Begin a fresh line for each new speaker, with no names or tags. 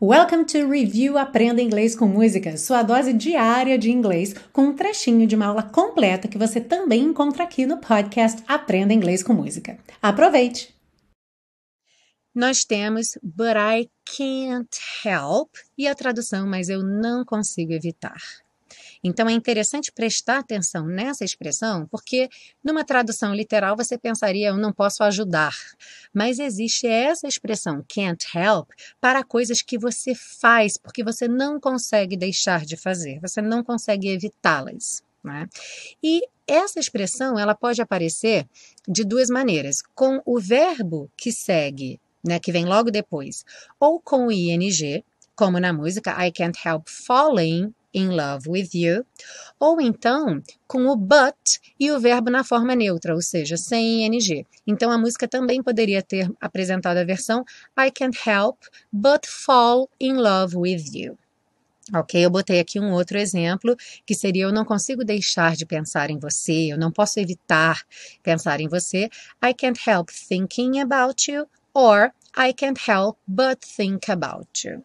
Welcome to Review Aprenda Inglês com Música, sua dose diária de inglês, com um trechinho de uma aula completa que você também encontra aqui no podcast Aprenda Inglês com Música. Aproveite!
Nós temos But I can't help e a tradução, mas eu não consigo evitar. Então é interessante prestar atenção nessa expressão, porque numa tradução literal você pensaria eu não posso ajudar, mas existe essa expressão can't help para coisas que você faz porque você não consegue deixar de fazer, você não consegue evitá-las. Né? E essa expressão ela pode aparecer de duas maneiras, com o verbo que segue, né, que vem logo depois, ou com o ing, como na música I can't help falling in love with you, ou então com o but e o verbo na forma neutra, ou seja, sem ing. Então a música também poderia ter apresentado a versão I can't help but fall in love with you. Ok, eu botei aqui um outro exemplo que seria: eu não consigo deixar de pensar em você, eu não posso evitar pensar em você. I can't help thinking about you, or I can't help but think about you.